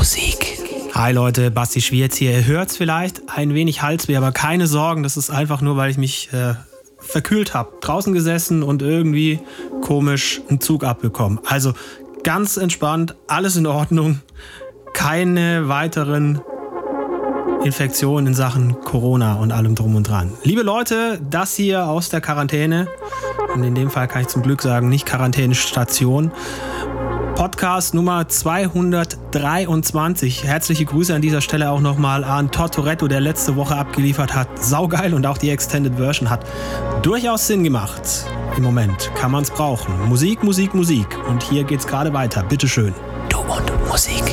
Musik. Hi Leute, Basti Schwierz hier. Ihr hört es vielleicht ein wenig Halsweh, aber keine Sorgen, das ist einfach nur, weil ich mich äh, verkühlt habe. Draußen gesessen und irgendwie komisch einen Zug abbekommen. Also ganz entspannt, alles in Ordnung. Keine weiteren Infektionen in Sachen Corona und allem drum und dran. Liebe Leute, das hier aus der Quarantäne. Und in dem Fall kann ich zum Glück sagen, nicht Quarantänestation. Podcast Nummer 223. Herzliche Grüße an dieser Stelle auch nochmal an Tortoretto, der letzte Woche abgeliefert hat. Saugeil und auch die Extended Version hat durchaus Sinn gemacht. Im Moment kann man es brauchen. Musik, Musik, Musik. Und hier geht's gerade weiter. Bitteschön. Du und Musik.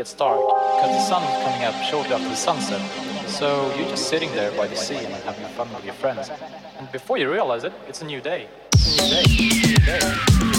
Gets dark because the sun is coming up shortly after the sunset. So you're just sitting there by the sea and having fun with your friends. And before you realize it, it's a new day. It's a new day. It's a new day.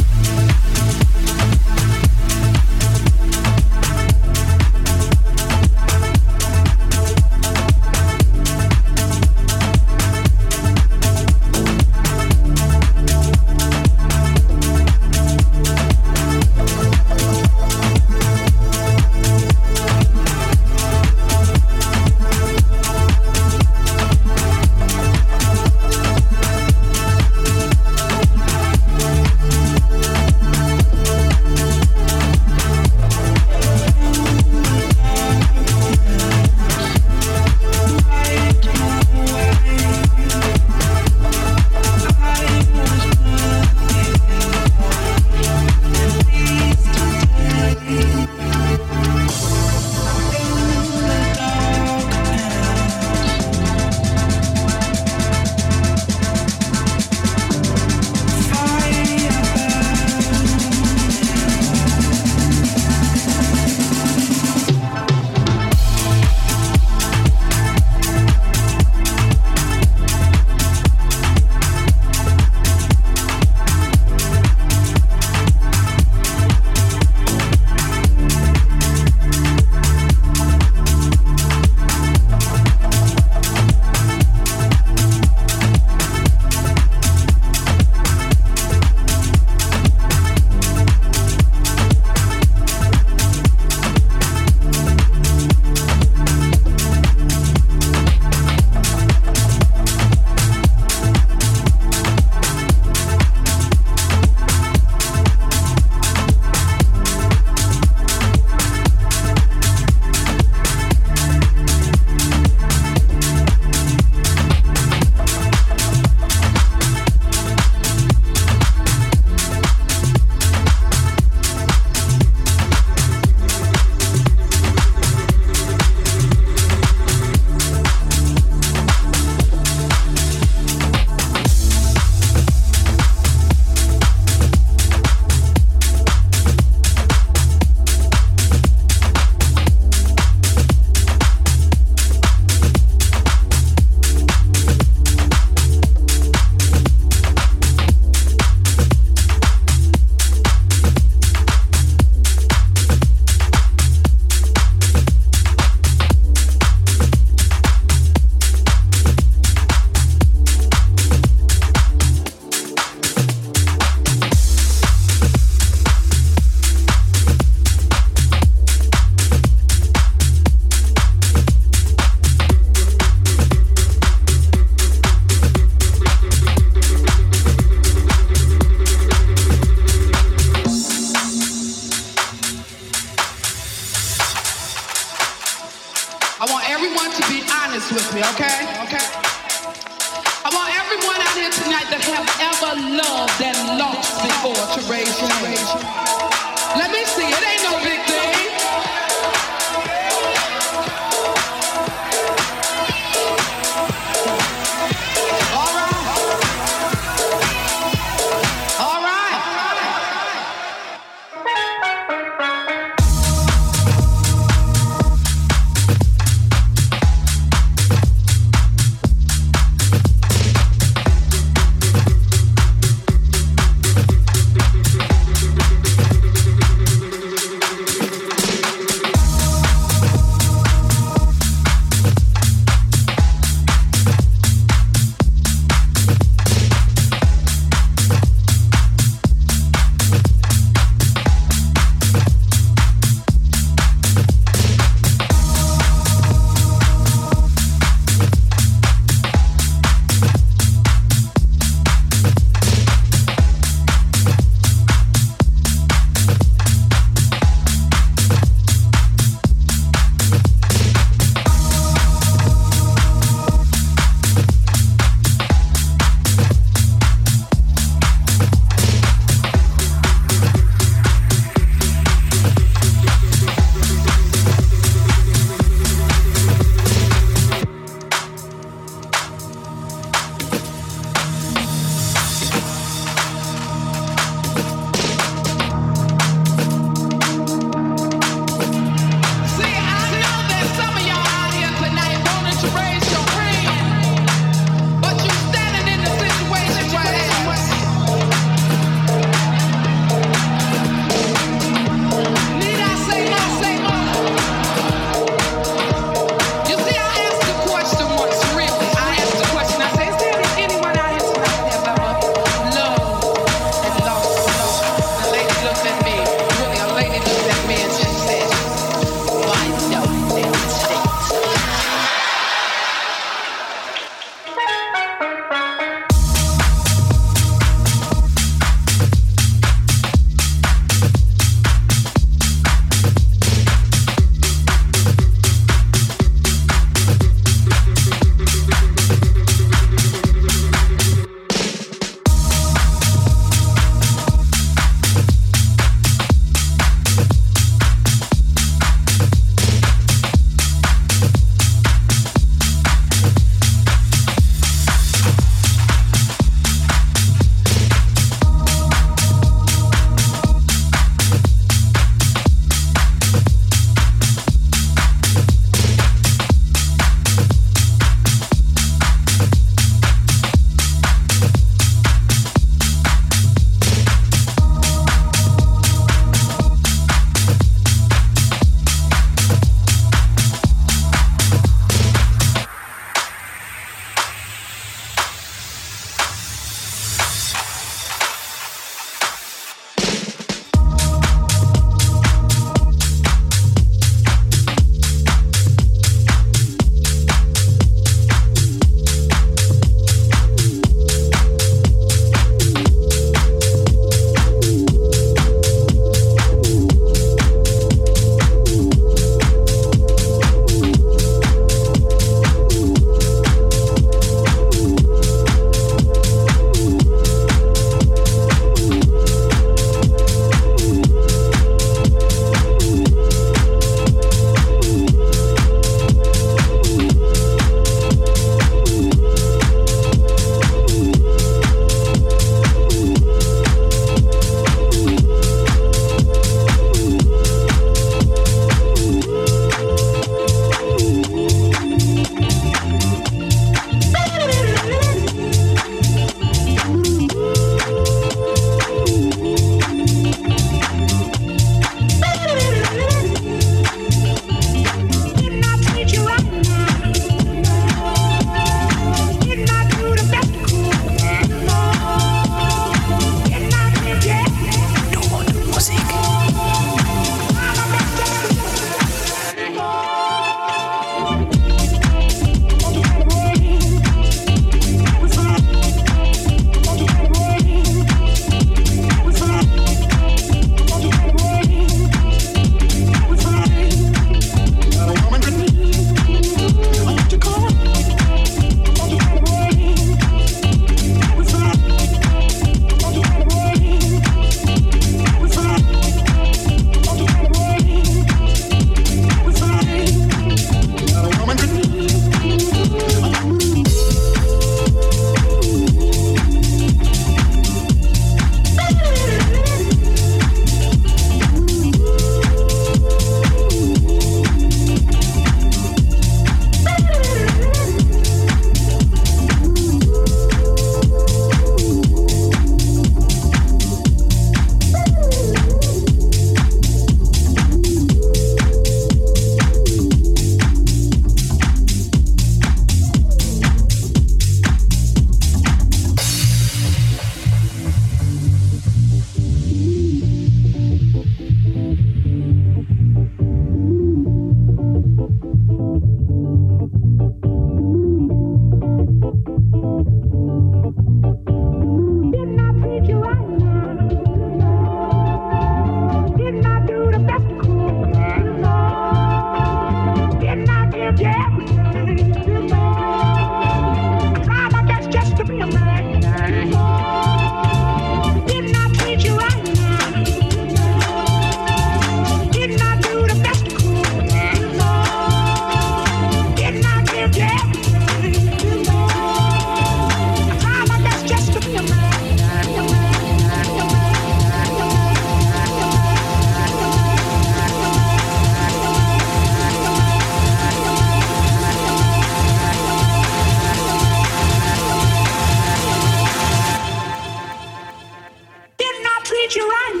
you're on.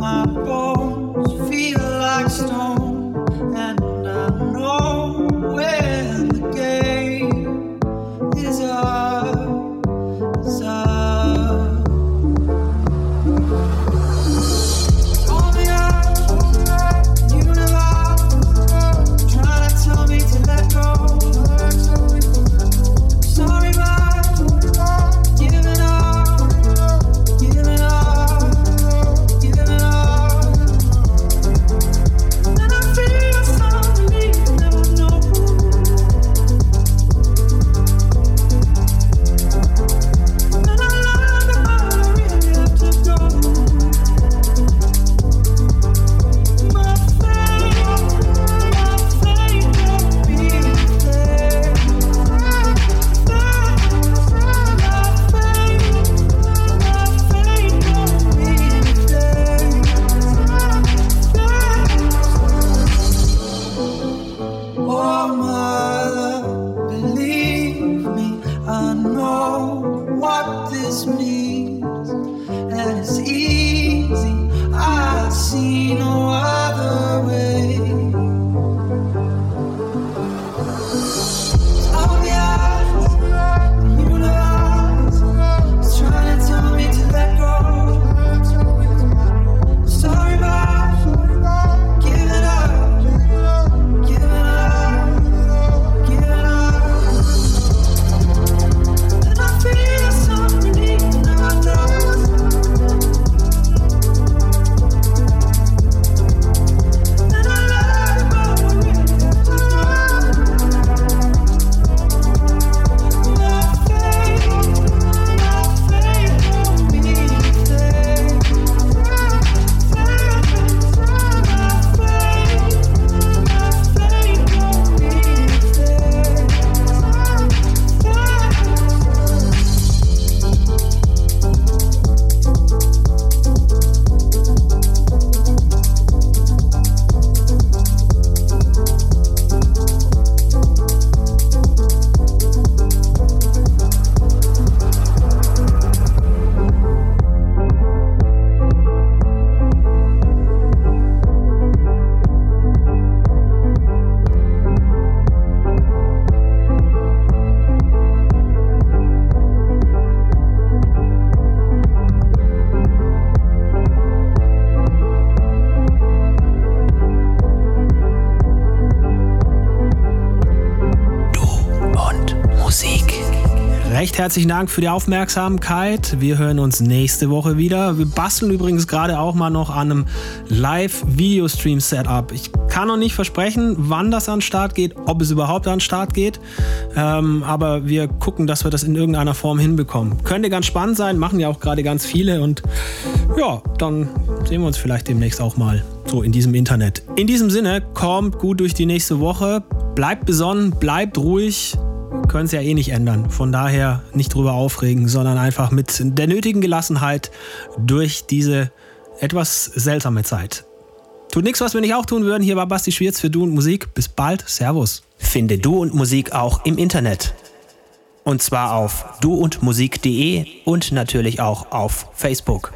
my bones feel like stone. Herzlichen Dank für die Aufmerksamkeit. Wir hören uns nächste Woche wieder. Wir basteln übrigens gerade auch mal noch an einem Live-Video-Stream-Setup. Ich kann noch nicht versprechen, wann das an den Start geht, ob es überhaupt an den Start geht. Ähm, aber wir gucken, dass wir das in irgendeiner Form hinbekommen. Könnte ganz spannend sein, machen ja auch gerade ganz viele. Und ja, dann sehen wir uns vielleicht demnächst auch mal so in diesem Internet. In diesem Sinne, kommt gut durch die nächste Woche. Bleibt besonnen, bleibt ruhig können es ja eh nicht ändern. Von daher nicht drüber aufregen, sondern einfach mit der nötigen Gelassenheit durch diese etwas seltsame Zeit. Tut nichts, was wir nicht auch tun würden. Hier war Basti Schwierz für Du und Musik. Bis bald. Servus. Finde Du und Musik auch im Internet. Und zwar auf duundmusik.de und natürlich auch auf Facebook.